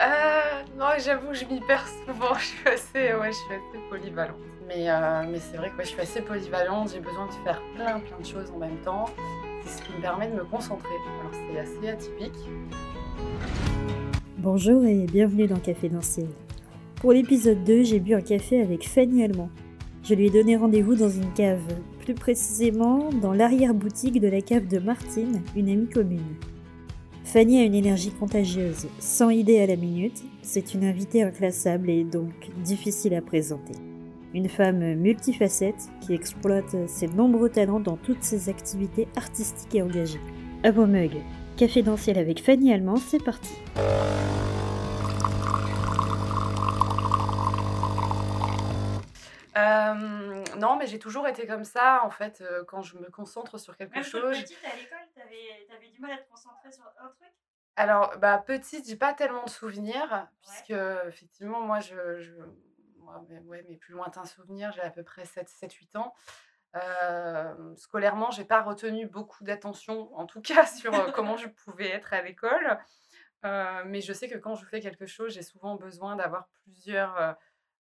Euh, non, j'avoue, je m'y perds souvent. Je suis assez, ouais, je suis assez polyvalente. Mais, euh, mais c'est vrai que ouais, je suis assez polyvalente. J'ai besoin de faire plein, plein de choses en même temps. C'est ce qui me permet de me concentrer. Alors, c'est assez atypique. Bonjour et bienvenue dans Café Danciel. Pour l'épisode 2, j'ai bu un café avec Fanny Allemand. Je lui ai donné rendez-vous dans une cave, plus précisément dans l'arrière-boutique de la cave de Martine, une amie commune. Fanny a une énergie contagieuse, sans idée à la minute, c'est une invitée inclassable et donc difficile à présenter. Une femme multifacette qui exploite ses nombreux talents dans toutes ses activités artistiques et engagées. À vos mugs, Café Danciel avec Fanny Allemand, c'est parti. Euh, non, mais j'ai toujours été comme ça, en fait, euh, quand je me concentre sur quelque Même chose. petite à l'école, t'avais avais du mal à te concentrer sur un truc? Alors, bah, petite, j'ai pas tellement de souvenirs, puisque effectivement, moi, je, je- moi, mes, ouais, mes plus lointains souvenirs, j'ai à peu près 7-8 ans. Euh, scolairement, j'ai pas retenu beaucoup d'attention, en tout cas, sur euh, comment je pouvais être à l'école. Euh, mais je sais que quand je fais quelque chose, j'ai souvent besoin d'avoir plusieurs.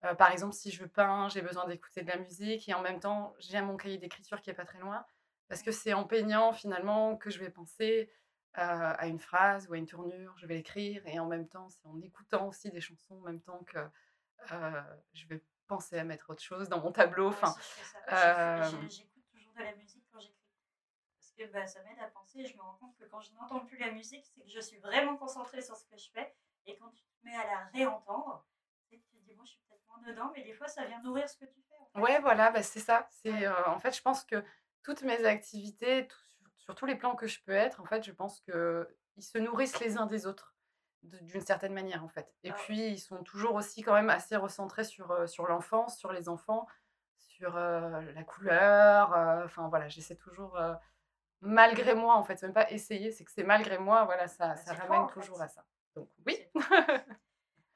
Euh, par exemple, si je peins, j'ai besoin d'écouter de la musique et en même temps, j'ai mon cahier d'écriture qui est pas très loin parce que c'est en peignant finalement que je vais penser euh, à une phrase ou à une tournure, je vais l'écrire et en même temps, c'est en écoutant aussi des chansons en même temps que euh, je vais penser à mettre autre chose dans mon tableau. Enfin, J'écoute toujours de la musique quand j'écris. Parce que bah, ça m'aide à penser et je me rends compte que quand je n'entends plus la musique, c'est que je suis vraiment concentrée sur ce que je fais. Et quand tu te mets à la réentendre, tu dis, je suis peut-être moins dedans, mais des fois ça vient nourrir ce que tu fais. en fait. Ouais, voilà, bah, c'est ça. C'est, euh, en fait, je pense que toutes mes activités, tout- sur, sur tous les plans que je peux être, en fait, je pense que ils se nourrissent les uns des autres d'une certaine manière, en fait. Et Ah puis, ils sont toujours aussi quand même assez recentrés sur, euh, sur l'enfance, sur les enfants, sur euh, la couleur. Enfin, voilà, j'essaie toujours, malgré moi, en fait, même pas essayer, c'est que c'est malgré moi, voilà, ça, Bah, ça toi, ramène fait. toujours à ça. Donc, oui.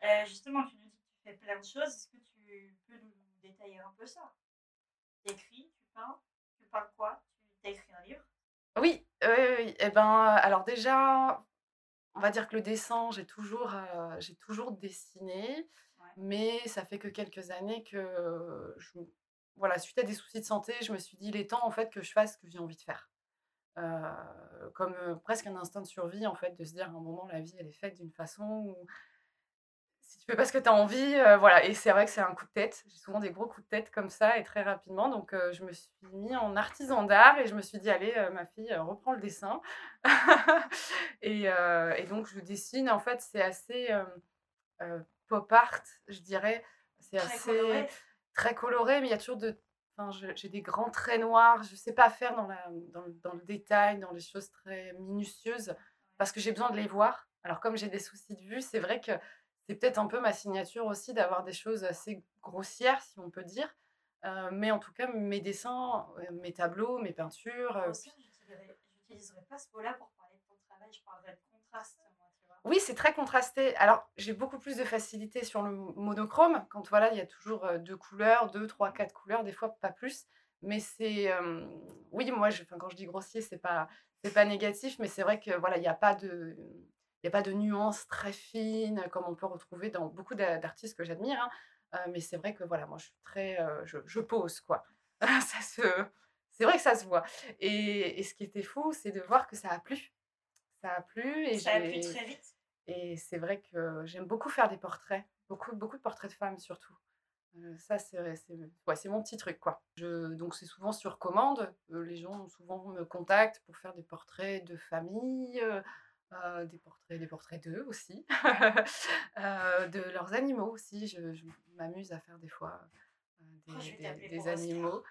Euh, justement, tu fais plein de choses. Est-ce que tu peux nous détailler un peu ça? Tu écris, tu peins, tu peins quoi? Tu as écrit un livre? Oui, oui, oui, oui. Eh ben, alors déjà, on va dire que le dessin, j'ai toujours, euh, j'ai toujours dessiné, Ouais. mais ça fait que quelques années que, je, voilà, suite à des soucis de santé, je me suis dit, il est temps en fait que je fasse ce que j'ai envie de faire. Euh, comme euh, presque un instinct de survie, en fait, de se dire à un moment, la vie, elle est faite d'une façon où si tu fais pas ce que tu as envie, euh, voilà. Et c'est vrai que c'est un coup de tête. J'ai souvent des gros coups de tête comme ça et très rapidement. Donc, euh, je me suis mis en artisan d'art et je me suis dit, allez, euh, ma fille, reprends le dessin. et, et donc, je dessine. En fait, c'est assez pop art, je dirais. C'est assez coloré. très coloré, mais il y a toujours de. Enfin, j'ai des grands traits noirs. Je sais pas faire dans, la, dans, le- dans le détail, dans les choses très minutieuses, parce que j'ai besoin de les voir. Alors, comme j'ai des soucis de vue, c'est vrai que c'est peut-être un peu ma signature aussi d'avoir des choses assez grossières, si on peut dire. Euh, mais en tout cas, mes dessins, euh, mes tableaux, mes peintures. euh, Grossière, j'utiliserais j'utiliserais pas ce mot-là pour parler de ton travail. Je parlerais de contraste, moi, tu vois. Oui, c'est très contrasté. Alors, j'ai beaucoup plus de facilité sur le monochrome, quand voilà, il y a toujours euh, deux couleurs, deux, trois, quatre couleurs, des fois pas plus. Mais c'est, euh, oui, moi, je, enfin, quand je dis grossier, c'est pas, c'est pas négatif, mais c'est vrai que voilà, il n'y a pas de, il y a pas de nuances très fines comme on peut retrouver dans beaucoup d'a- d'artistes que j'admire. hein. Euh, mais c'est vrai que voilà, moi, je suis très, euh, je, je pose quoi. ça se, c'est vrai que ça se voit. Et, et ce qui était fou, c'est de voir que ça a plu. Ça a plu et Ça a plu très vite? et c'est vrai que j'aime beaucoup faire des portraits, beaucoup, beaucoup de portraits de femmes surtout. Euh, ça, c'est ouais, mon petit truc, quoi. Je, donc, c'est souvent sur commande. Euh, les gens souvent me contactent pour faire des portraits de famille, euh, euh, des portraits, des portraits d'eux aussi, euh, de leurs animaux aussi. Je, je m'amuse à faire des fois euh, des, Oh, des- animaux.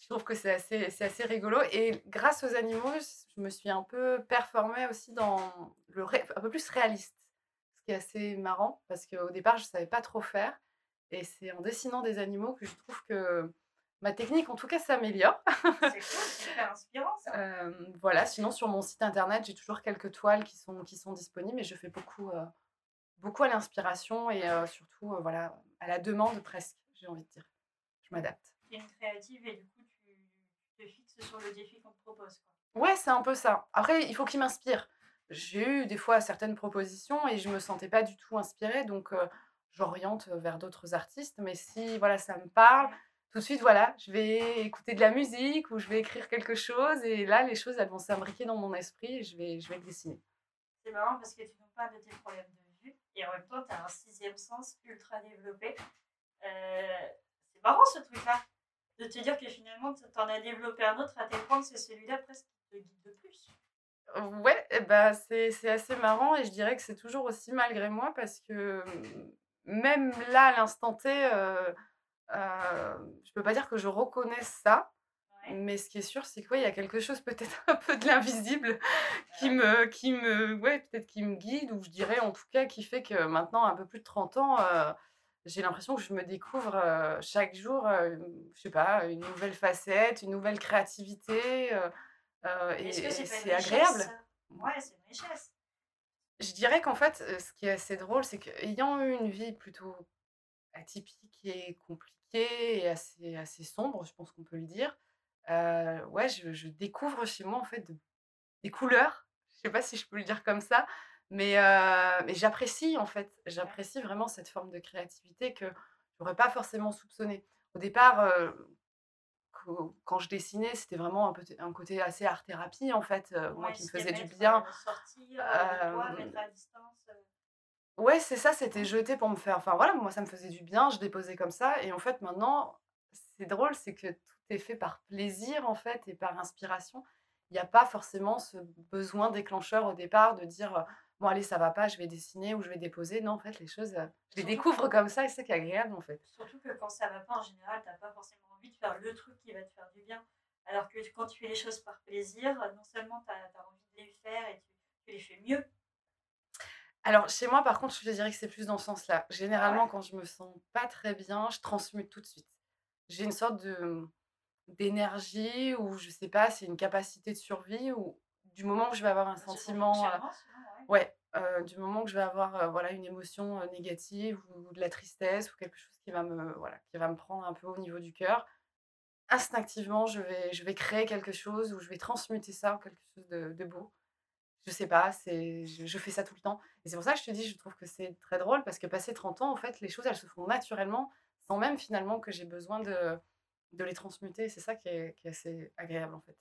Je trouve que c'est assez, c'est assez rigolo. Et grâce aux animaux, je me suis un peu performée aussi dans le ré- un peu plus réaliste. Ce qui est assez marrant parce qu'au départ, je ne savais pas trop faire. Et c'est en dessinant des animaux que je trouve que ma technique, en tout cas, s'améliore. C'est cool, c'est hyper inspirant ça. Euh, voilà, sinon sur mon site internet, j'ai toujours quelques toiles qui sont, qui sont disponibles, mais je fais beaucoup, euh, beaucoup à l'inspiration et euh, surtout voilà, à la demande presque, j'ai envie de dire. Je m'adapte. Tu es une créative et du coup tu te fixes sur le défi qu'on te propose. Quoi. Ouais, c'est un peu ça. Après, il faut qu'il m'inspire. j'ai eu des fois certaines propositions et je me sentais pas du tout inspirée, donc j'oriente vers d'autres artistes. Mais si, voilà, ça me parle, tout de suite, voilà, je vais écouter de la musique ou je vais écrire quelque chose et là, les choses, elles vont s'imbriquer dans mon esprit et je vais je vais le dessiner. C'est marrant parce que tu nous parles de tes problèmes de vue et en même temps, tu as un sixième sens ultra développé. Heu, c'est marrant ce truc-là, de te dire que finalement, tu en as développé un autre à tel point que c'est celui-là presque qui te guide le plus. Ouais, bah, c'est c'est assez marrant et je dirais que c'est toujours aussi malgré moi parce que, mmh, même là, à l'instant T, heu heu, je peux pas dire que je reconnais ça, Ouais, mais ce qui est sûr, c'est que, ouais, il y a quelque chose peut-être un peu de l'invisible qui me qui me ouais, peut-être qui me guide ou je dirais en tout cas qui fait que maintenant, un peu plus de 30 ans, j'ai l'impression que je me découvre, chaque jour, je sais pas, une nouvelle facette, une nouvelle créativité, est-ce que et c'est agréable. Ouais, c'est une richesse. Je dirais qu'en fait, ce qui est assez drôle, c'est qu'ayant eu une vie plutôt atypique et compliquée et assez assez sombre, je pense qu'on peut le dire, heu, ouais, je je découvre chez moi, en fait, de des couleurs. Je sais pas si je peux le dire comme ça, mais heu, mais j'apprécie, en fait. J'apprécie vraiment cette forme de créativité que j'aurais pas forcément soupçonnée. Au départ, heu, quand quand je dessinais, c'était vraiment un côté assez art thérapie, en fait, moi qui me faisait du bien. sortir, toi, mettre à distance, Ouais, c'est ça, c'était jeté pour me faire enfin voilà, moi ça me faisait du bien, je déposais comme ça et en fait maintenant, c'est drôle, c'est que tout est fait par plaisir en fait et par inspiration. Il y a pas forcément ce besoin déclencheur au départ de dire, «Bon allez ça va pas, je vais dessiner ou je vais déposer». Non en fait les choses, je les découvre comme ça et c'est ça qui est agréable en fait. Surtout que quand ça va pas, en général, tu as pas forcément envie de faire le truc qui va te faire du bien. Alors que quand tu fais les choses par plaisir, non seulement tu as, envie de les faire et tu, tu les fais mieux. Alors chez moi par contre, je te dirais que c'est plus dans ce sens-là. Ah ouais? Généralement quand je me sens pas très bien, je transmute tout de suite. J'ai une sorte de D'énergie ou je sais pas, c'est une capacité de survie ou du moment que je vais avoir un ton sentiment, sinon, ouais? heu, du moment que je vais avoir, heu, voilà, une émotion, heu, négative ou de la tristesse ou quelque chose qui va me voilà, qui va me prendre un peu au niveau du cœur, instinctivement, je vais je vais créer quelque chose ou je vais transmuter ça en quelque chose de de beau. Je sais pas, c'est je je fais ça tout le temps et c'est pour ça que je te dis, je trouve que c'est très drôle parce que passé 30 ans, en fait, les choses, elles se font naturellement sans même finalement que j'ai besoin de de les transmuter. C'est ça qui est qui est assez agréable, en fait.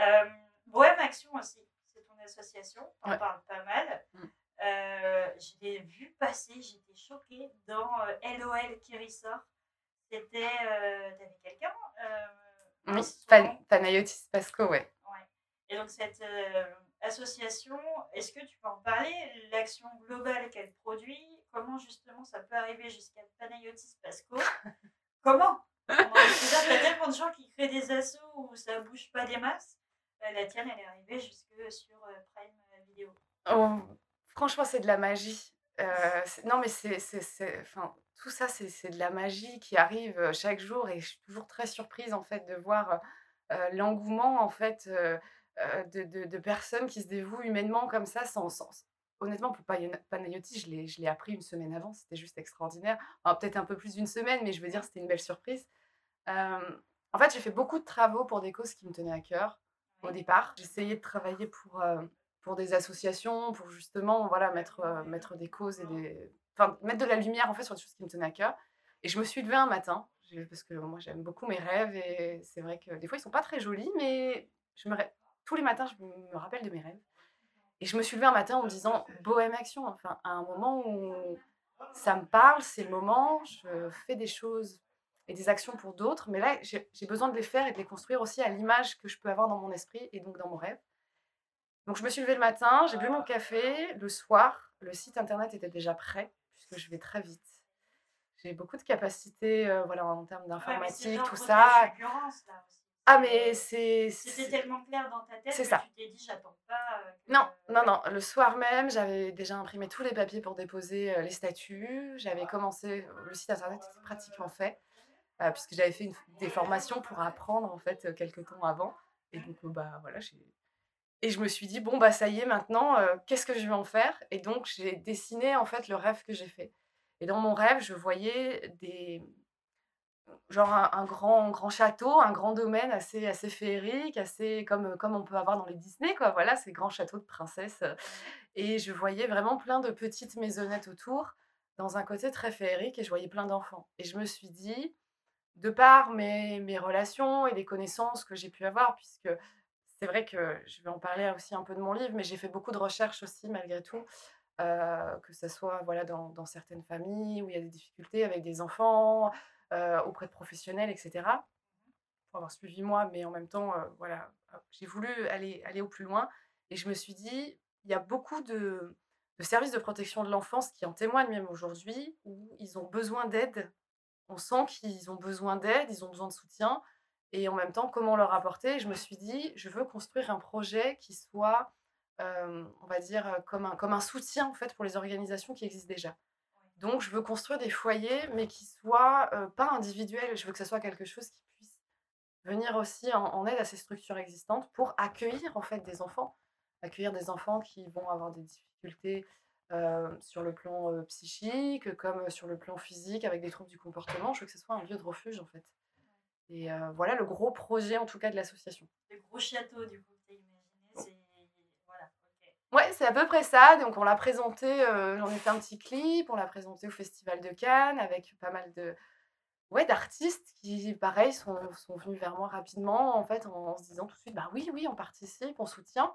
Euh, Bohème Action aussi, c'est ton association, t'en Ouais. parles pas mal. Mmh. Euh, je l'ai vu passer, j'étais choquée dans euh, LOL qui ressort. C'était, euh, t'avais quelqu'un euh, Oui, Pan Panayotis Pasco, ouais. Ouais. Et donc cette euh, association, est-ce que tu peux en parler L'action globale qu'elle produit, comment justement ça peut arriver jusqu'à Panayotis Pasco? Comment? C'est-à-dire qu'il y a tellement de gens qui créent des assos où ça bouge pas des masses. La tienne, elle est arrivée jusque sur Prime Video. Oh, franchement, c'est de la magie. C'est non, mais c'est c'est c'est enfin, tout ça, c'est de la magie qui arrive, chaque jour et je suis toujours très surprise, en fait, de voir, l'engouement, en fait, de de de personnes qui se dévouent humainement comme ça sans sans honnêtement, pour Payona Panayotis, je l'ai appris une semaine avant, c'était juste extraordinaire. Enfin, peut-être un peu plus d'une semaine, mais je veux dire, c'était une belle surprise. En fait, j'ai fait beaucoup de travaux pour des causes qui me tenaient à cœur, au départ. J'essayais de travailler pour, pour des associations, pour justement, voilà, mettre, mettre des causes et des mettre de la lumière, en fait, sur des choses qui me tenaient à cœur et je me suis levée un matin, parce que moi, j'aime beaucoup mes rêves et c'est vrai que des fois, ils sont pas très jolis, mais tous les matins, je me rappelle de mes rêves et je me suis levée un matin en me disant: «Bohème action», enfin, à un moment où ça me parle, c'est le moment, je fais des choses et des actions pour d'autres, mais là, j'ai besoin de les faire et de les construire aussi à l'image que je peux avoir dans mon esprit et donc dans mon rêve. Donc je me suis levée le matin, j'ai bu mon café. Le soir, le site internet était déjà prêt, puisque je vais très vite. J'ai beaucoup de capacités, heu, voilà, en termes Ouais, c'est d'informatique, tout ça. là. Ah mais C'est- C'était tellement clair dans ta tête c'est que ça. tu t'es dit, j'attends pas euh, que... Non, non, ouais. non, le soir même, j'avais déjà imprimé tous les papiers pour déposer, les statuts. J'avais commencé le site internet était pratiquement fait, puisque j'avais fait une des formations pour apprendre, en fait, heu, quelque temps avant et donc bah, voilà, j'ai et je me suis dit: «Bon, bah, ça y est maintenant, heu, qu'est-ce que je vais en faire?» et donc j'ai dessiné, en fait, le rêve que j'ai fait et dans mon rêve, je voyais des genre un, un grand, grand château, un grand domaine assez, assez féerique, assez comme, comme on peut avoir dans les Disney, quoi. Voilà, ces grands châteaux de princesses. Et je voyais vraiment plein de petites maisonnettes autour, dans un côté très féerique, et je voyais plein d'enfants. Et je me suis dit, de par mes, mes relations et les connaissances que j'ai pu avoir, puisque c'est vrai que je vais en parler aussi un peu de mon livre, mais j'ai fait beaucoup de recherches aussi malgré tout, euh, que ce soit voilà, dans, certaines familles où il y a des difficultés avec des enfants, euh, auprès de professionnels, etc. Pour avoir suivi moi, mais en même temps, euh, voilà, j'ai voulu aller, aller au plus loin. Et je me suis dit, il y a beaucoup de, de services de protection de l'enfance qui en témoignent même aujourd'hui, où ils ont besoin d'aide on sent qu'ils ont besoin d'aide, ils ont besoin de soutien. Et en même temps, comment leur apporter? Je me suis dit, je veux construire un projet qui soit, euh, on va dire, comme un, comme un soutien en fait pour les organisations qui existent déjà. Donc, je veux construire des foyers, mais qui soient euh, pas individuels. Je veux que ce soit quelque chose qui puisse venir aussi en, aide à ces structures existantes pour accueillir en fait des enfants, accueillir des enfants qui vont avoir des difficultés euh, sur le plan euh, psychique, comme sur le plan physique, avec des troubles du comportement. Je veux que ce soit un lieu de refuge, en fait. Et euh, voilà le gros projet, en tout cas, de l'association. Le gros château, du coup, tu imaginé, c'est... Voilà, Ouais, c'est à peu près ça. Donc, on l'a présenté, j'en ai fait un petit clip, on l'a présenté au Festival de Cannes, avec pas mal de... Ouais, d'artistes qui, pareil, sont, sont, venus vers moi rapidement, en fait, en, en, se disant tout de suite, bah oui, oui, on participe, on soutient.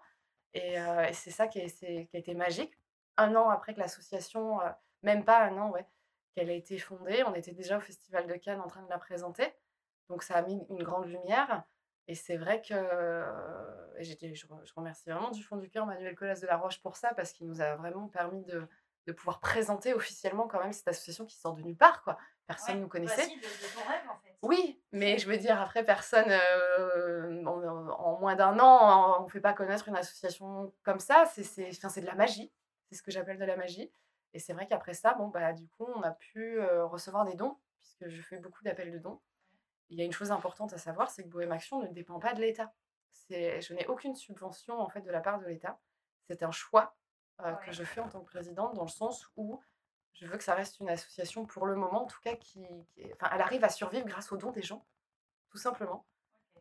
Et, et c'est ça qui, est, qui a été magique un an après que l'association, euh, même pas un an, ouais, qu'elle a été fondée. On était déjà au Festival de Cannes en train de la présenter. Donc ça a mis une grande lumière. Et c'est vrai que euh, je, je, remercie vraiment du fond du cœur Manuel Colas de la Roche pour ça, parce qu'il nous a vraiment permis de, de, pouvoir présenter officiellement quand même cette association qui sort de nulle part. Quoi. Personne ne ouais, nous connaissait. de, de rêve, en fait. Oui, mais je veux dire, après, personne, euh, en, en, moins d'un an, on ne fait pas connaître une association comme ça. C'est de la magie. C'est ce que j'appelle de la magie. Et c'est vrai qu'après ça, bon, bah, du coup, on a pu euh, recevoir des dons, puisque je fais beaucoup d'appels de dons. Il y a une chose importante à savoir, c'est que Bohème Action ne dépend pas de l'État. Je n'ai aucune subvention en fait de la part de l'État. C'est un choix euh, ouais. que je fais en tant que présidente, dans le sens où je veux que ça reste une association pour le moment, en tout cas, qui, qui enfin, elle arrive à survivre grâce aux dons des gens, tout simplement.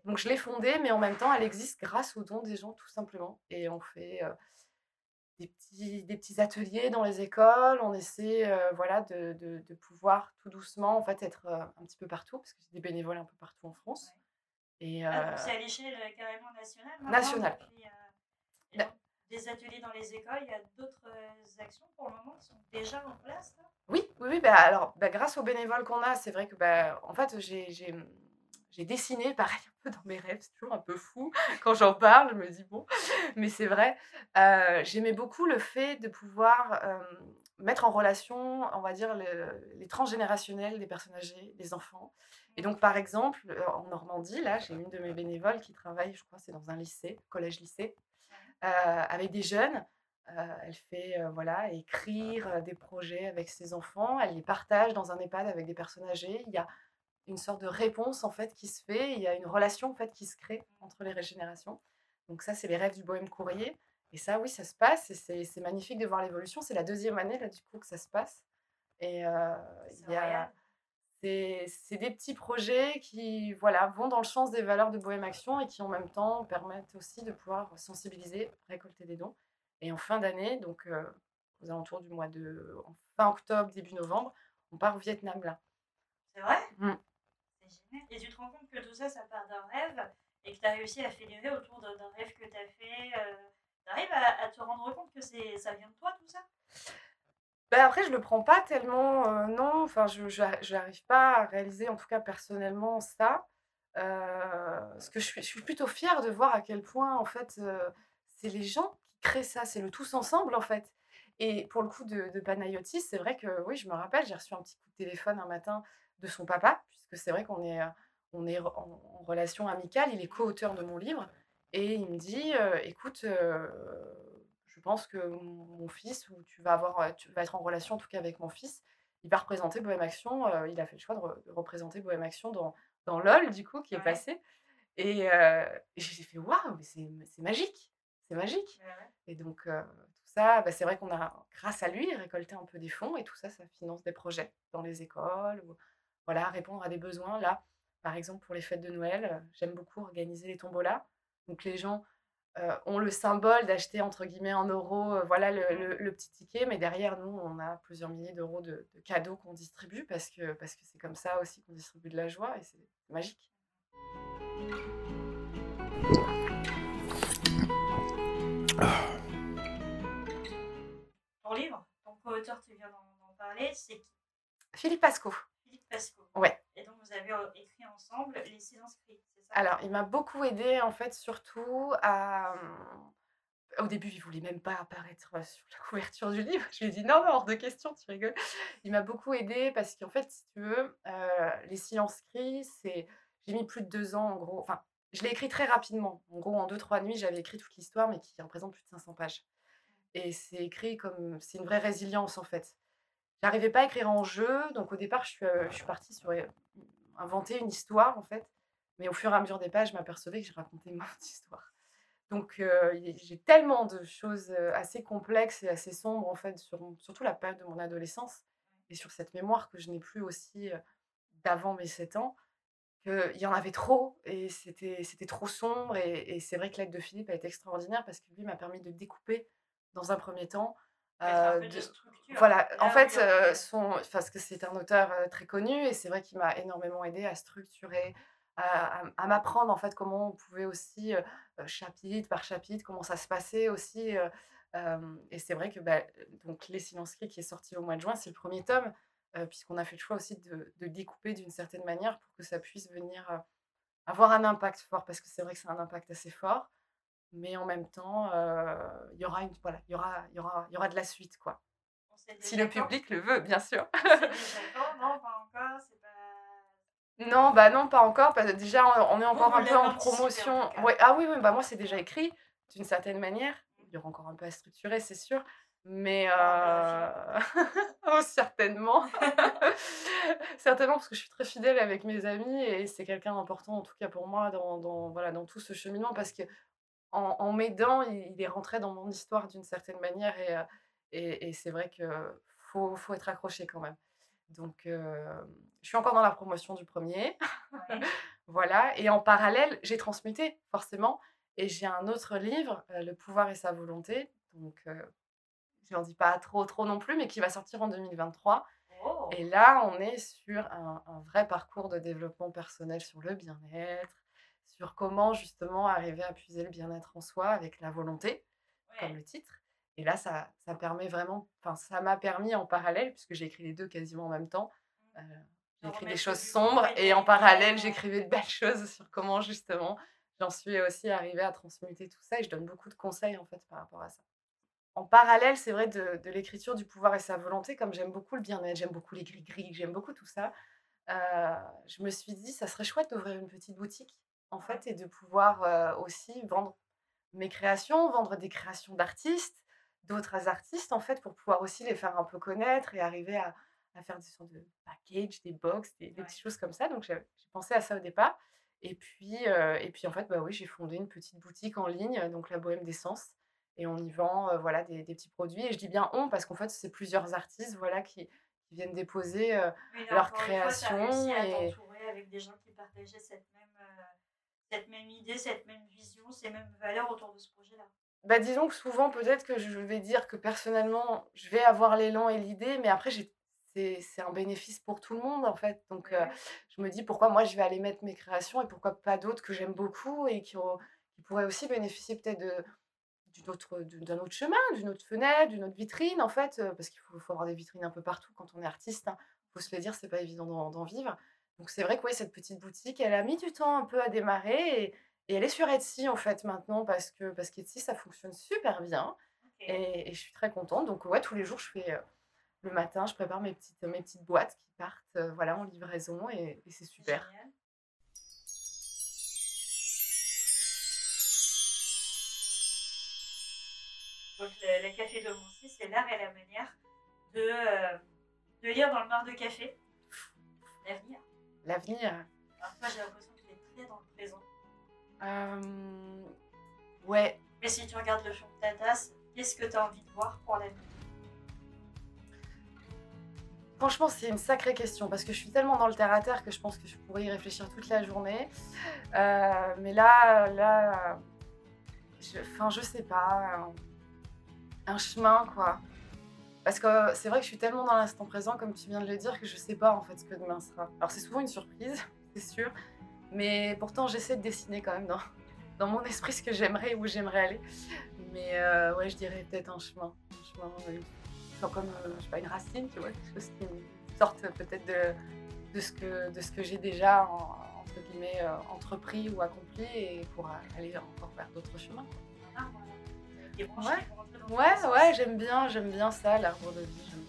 Donc je l'ai fondée, mais en même temps, elle existe grâce aux dons des gens, tout simplement. Et on fait euh, des petits, des petits ateliers dans les écoles. On essaie euh, voilà, de, de, de, pouvoir tout doucement en fait, être euh, un petit peu partout, parce que j'ai des bénévoles un peu partout en France. Ouais. Et, ah, euh, c'est à l'échelle carrément nationale Nationale. Puis, des ateliers dans les écoles, il y a d'autres actions pour le moment qui sont déjà en place là? Oui, oui, oui bah, alors bah, grâce aux bénévoles qu'on a, c'est vrai que bah, en fait j'ai j'ai dessiné, pareil, un peu dans mes rêves, c'est toujours un peu fou. Quand j'en parle, je me dis, bon, mais c'est vrai. Euh, J'aimais beaucoup le fait de pouvoir euh, mettre en relation, on va dire, le, les transgénérationnels des personnes âgées, des enfants. Et donc, par exemple, euh, en Normandie, là, j'ai une de mes bénévoles qui travaille, je crois, c'est dans un lycée, collège-lycée, avec des jeunes. elle fait, voilà, écrire des projets avec ses enfants. Elle les partage dans un EHPAD avec des personnes âgées. Il y a une sorte de réponse en fait qui se fait. Il y a une relation en fait qui se crée entre les régénérations. Donc ça, c'est les rêves du bohème courrier. Et ça, oui, ça se passe. Et c'est magnifique de voir l'évolution. C'est la deuxième année là du coup que ça se passe. Et euh, il y a c'est des petits projets qui voilà vont dans le sens des valeurs de Bohème Action et qui en même temps permettent aussi de pouvoir sensibiliser, récolter des dons. Et en fin d'année, donc euh, aux alentours du mois de fin octobre, début novembre, on part au Vietnam là. C'est vrai? Mmh. Et tu te rends compte que tout ça, ça part d'un rêve et que tu as réussi à fédérer autour d'un rêve que tu as fait. Euh, tu arrives à, te rendre compte que ça vient de toi, tout ça? Ben après, je le prends pas tellement, euh, non. Enfin, je n'arrive pas à réaliser, en tout cas personnellement, ça. Euh, parce que je suis, je suis, plutôt fière de voir à quel point, en fait, euh, c'est les gens qui créent ça. C'est le tous ensemble, en fait. Et pour le coup de, de Panayotis, c'est vrai que, oui, je me rappelle, j'ai reçu un petit coup de téléphone un matin de son papa, puisque c'est vrai qu'on est, on est en, en, relation amicale, il est co-auteur de mon livre, et il me dit, euh, écoute, euh, je pense que mon fils, ou tu vas, avoir, tu vas être en relation en tout cas avec mon fils, il va représenter Bohème Action, euh, il a fait le choix de, re, de représenter Bohème Action dans, dans LOL, du coup, qui est passé. Et, euh, j'ai fait, waouh, mais c'est magique, c'est magique. Ouais. Et donc, euh, tout ça, bah, c'est vrai qu'on a, grâce à lui, récolté un peu des fonds, et tout ça, ça finance des projets dans les écoles, ou, voilà, répondre à des besoins. Là, par exemple, pour les fêtes de Noël, j'aime beaucoup organiser les tombolas. Donc les gens ont le symbole d'acheter entre guillemets en euros, voilà le, le, petit ticket, mais derrière nous, on a plusieurs milliers d'euros de, de, cadeaux qu'on distribue parce que parce que c'est comme ça aussi qu'on distribue de la joie et c'est magique. Ton livre, ton co-auteur, tu viens d'en parler, c'est qui? Philippe Pasco. Philippe Pasco. Ouais. Et donc vous avez écrit ensemble Les Silences Cris, c'est ça? Alors, il m'a beaucoup aidé en fait, surtout à. Au début, il voulait même pas apparaître sur la couverture du livre. Je lui ai dit non, non, hors de question, tu rigoles. Il m'a beaucoup aidé parce qu'en fait, si tu veux, Les Silences Cris, c'est. J'ai mis plus de deux ans en gros. Enfin, je l'ai écrit très rapidement. En gros, en deux, trois nuits, j'avais écrit toute l'histoire, mais qui représente plus de 500 pages. Et c'est écrit comme. C'est une vraie résilience, en fait. J'arrivais pas à écrire en jeu, donc au départ, je suis, je suis partie sur inventer une histoire, en fait. Mais au fur et à mesure des pages, je m'apercevais que je racontais mon histoire. Donc, j'ai tellement de choses assez complexes et assez sombres, en fait, sur surtout la période de mon adolescence et sur cette mémoire que je n'ai plus aussi d'avant mes 7 ans, il y en avait trop et c'était trop sombre. Et, c'est vrai que l'aide de Philippe a été extraordinaire parce que lui m'a permis de découper dans un premier temps. Euh, voilà, en fait, son, parce que c'est un auteur très connu et c'est vrai qu'il m'a énormément aidé à structurer, à, m'apprendre en fait comment on pouvait aussi, chapitre par chapitre, comment ça se passait aussi. et c'est vrai que bah, donc Les Silences qui est sorti au mois de juin, c'est le premier tome puisqu'on a fait le choix aussi de, découper d'une certaine manière pour que ça puisse venir avoir un impact fort, parce que c'est vrai que c'est un impact assez fort, mais en même temps, il y aura une, voilà, il y aura, il y aura, il y aura de la suite, quoi. Si le public le veut, bien sûr. non, pas encore, c'est pas... Non, bah non, pas encore, parce que déjà, on, est encore un peu en promotion. Ouais, ah oui, oui, bah moi, c'est déjà écrit, d'une certaine manière. Il y aura encore un peu à structurer, c'est sûr. Mais euh... oh, certainement. certainement parce que je suis très fidèle avec mes amis et c'est quelqu'un d'important en tout cas pour moi dans, dans, voilà, dans tout ce cheminement parce que en, en m'aidant, il, est rentré dans mon histoire d'une certaine manière et, et, et c'est vrai qu'il faut, faut être accroché quand même. Donc, euh, je suis encore dans la promotion du premier. voilà. Et en parallèle, j'ai transmuté, forcément. Et j'ai un autre livre, Le pouvoir et sa volonté. Donc, euh, je n'en dis pas trop, trop non plus, mais qui va sortir en 2023. Et là, on est sur un, vrai parcours de développement personnel sur le bien-être, sur comment justement arriver à puiser le bien-être en soi avec la volonté, comme le titre. Et là, ça, ça permet vraiment, enfin, ça m'a permis en parallèle, puisque j'ai écrit les deux quasiment en même temps, mmh. euh, j'ai écrit des choses sombres et en parallèle, j'écrivais de belles choses sur comment justement j'en suis aussi arrivée à transmuter tout ça. Et je donne beaucoup de conseils en fait par rapport à ça en parallèle, c'est vrai, de, l'écriture du pouvoir et sa volonté, comme j'aime beaucoup le bien-être, j'aime beaucoup les gris-gris, j'aime beaucoup tout ça, euh, je me suis dit, ça serait chouette d'ouvrir une petite boutique, en fait, et de pouvoir euh, aussi vendre mes créations, vendre des créations d'artistes, d'autres artistes, en fait, pour pouvoir aussi les faire un peu connaître et arriver à, faire des sortes de packages, des box, des, petites choses comme ça. Donc, j'ai pensé à ça au départ. Et puis, euh, et puis en fait, bah oui, j'ai fondé une petite boutique en ligne, donc la Bohème d'essence, et on y vend voilà, des, des, petits produits. Et je dis bien on parce qu'en fait, c'est plusieurs artistes voilà, qui, qui viennent déposer leur création. et avec des gens qui partageaient cette même, cette même idée, cette même vision, ces mêmes valeurs autour de ce projet-là. Bah, disons que souvent, peut-être que je vais dire que personnellement, je vais avoir l'élan et l'idée, mais après, c'est un bénéfice pour tout le monde, en fait. Donc, je me dis pourquoi moi, je vais aller mettre mes créations et pourquoi pas d'autres que j'aime beaucoup et qui, qui pourraient aussi bénéficier peut-être d'un autre chemin, d'une autre fenêtre, d'une autre vitrine, en fait, parce qu'il faut, avoir des vitrines un peu partout quand on est artiste. Il hein. faut se le dire, c'est pas évident d'en vivre. Donc c'est vrai que oui, cette petite boutique, elle a mis du temps un peu à démarrer et, elle est sur Etsy en fait maintenant parce que parce qu'Etsy ça fonctionne super bien et, je suis très contente. Donc ouais, tous les jours je fais le matin, je prépare mes petites mes petites boîtes qui partent voilà en livraison et, c'est super. Donc le, café de Moncy, c'est l'art et la manière de, euh, de lire dans le mar de café l'avenir. L'avenir. Alors moi j'ai l'impression que tu es très dans le présent. Euh, ouais. Mais si tu regardes le fond de ta tasse, qu'est-ce que tu as envie de voir pour l'avenir Franchement, c'est une sacrée question parce que je suis tellement dans le terre à terre que je pense que je pourrais y réfléchir toute la journée. Euh, mais là, là, je, enfin, je sais pas, un chemin quoi. Parce que c'est vrai que je suis tellement dans l'instant présent, comme tu viens de le dire, que je sais pas en fait ce que demain sera. Alors c'est souvent une surprise, c'est sûr, mais pourtant j'essaie de dessiner quand même dans, dans mon esprit ce que j'aimerais où j'aimerais aller. Mais euh, ouais, je dirais peut-être un chemin, un chemin. Genre comme euh, je sais pas une racine, tu vois, quelque chose qui sorte peut-être de, de ce que que j'ai déjà en- entre guillemets euh, entrepris ou accompli et pour aller encore vers d'autres chemins. Ouais. Ouais, j'aime bien, j'aime bien ça, l'arbre de vie,